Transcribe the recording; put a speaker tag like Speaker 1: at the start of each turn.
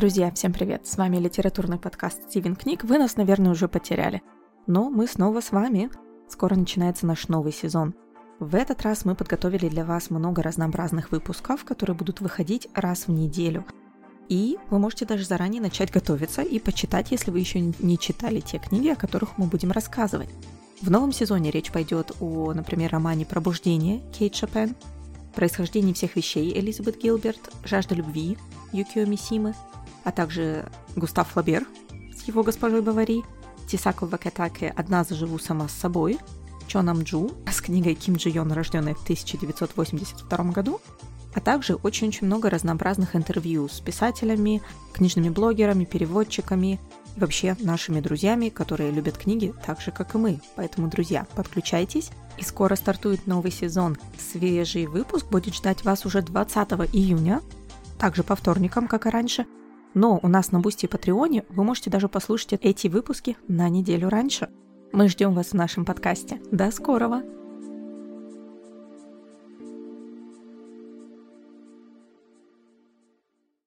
Speaker 1: Друзья, всем привет! С вами литературный подкаст «Стивен книг». Вы нас, наверное, уже потеряли. Но мы снова с вами. Скоро начинается наш новый сезон. В этот раз мы подготовили для вас много разнообразных выпусков, которые будут выходить раз в неделю. И вы можете даже заранее начать готовиться и почитать, если вы еще не читали те книги, о которых мы будем рассказывать. В новом сезоне речь пойдет о, например, романе «Пробуждение» Кейт Шопен, «Происхождение всех вещей» Элизабет Гилберт, «Жажда любви» Юкио Мисимы, а также Густав Флабер с его госпожой Бавари, Тисако Вакатаке «Одна заживу сама с собой», Чо Намджу с книгой Ким Джи Йон, рожденной в 1982 году, а также очень-очень много разнообразных интервью с писателями, книжными блогерами, переводчиками и вообще нашими друзьями, которые любят книги так же, как и мы. Поэтому, друзья, подключайтесь. И скоро стартует новый сезон. Свежий выпуск будет ждать вас уже 20 июня, также по вторникам, как и раньше – но у нас на Бусти и Патреоне вы можете даже послушать эти выпуски на неделю раньше. Мы ждем вас в нашем подкасте. До скорого!